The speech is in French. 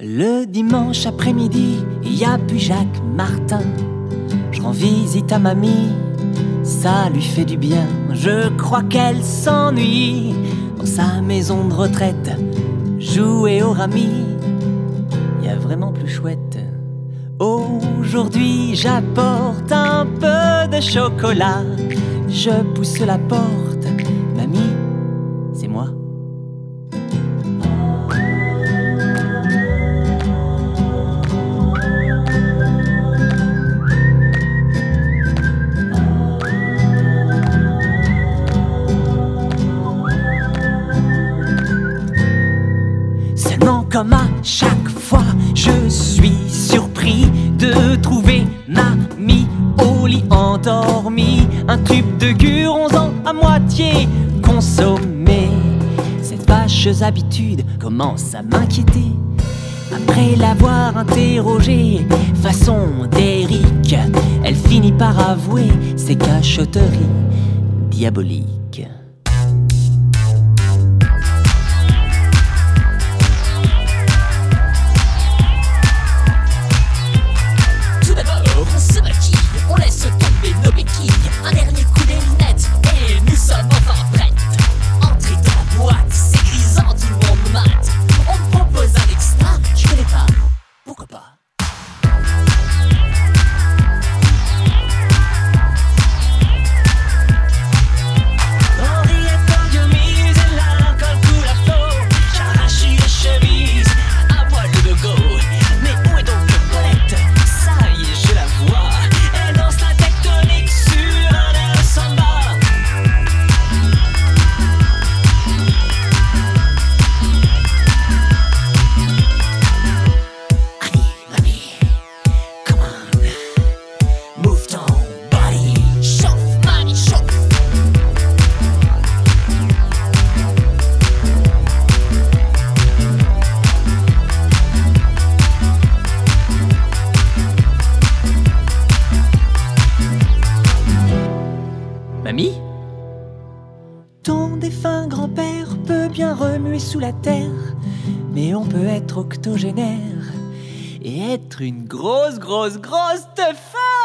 Le dimanche après-midi, il y a plus Jacques Martin. Je rends visite à mamie, ça lui fait du bien. Je crois qu'elle s'ennuie dans sa maison de retraite. Jouer au rami, il y a vraiment plus chouette. Aujourd'hui, j'apporte un peu de chocolat. Je pousse la porte, chaque fois, je suis surpris de trouver mamie au lit endormie. Un tube de guronzan à moitié consommé. Cette fâcheuse habitude commence à m'inquiéter. Après l'avoir interrogée, façon d'Eric, elle finit par avouer ses cachotteries diaboliques. Ton défunt grand-père peut bien remuer sous la terre, mais on peut être octogénaire et être une grosse, grosse, grosse teufeur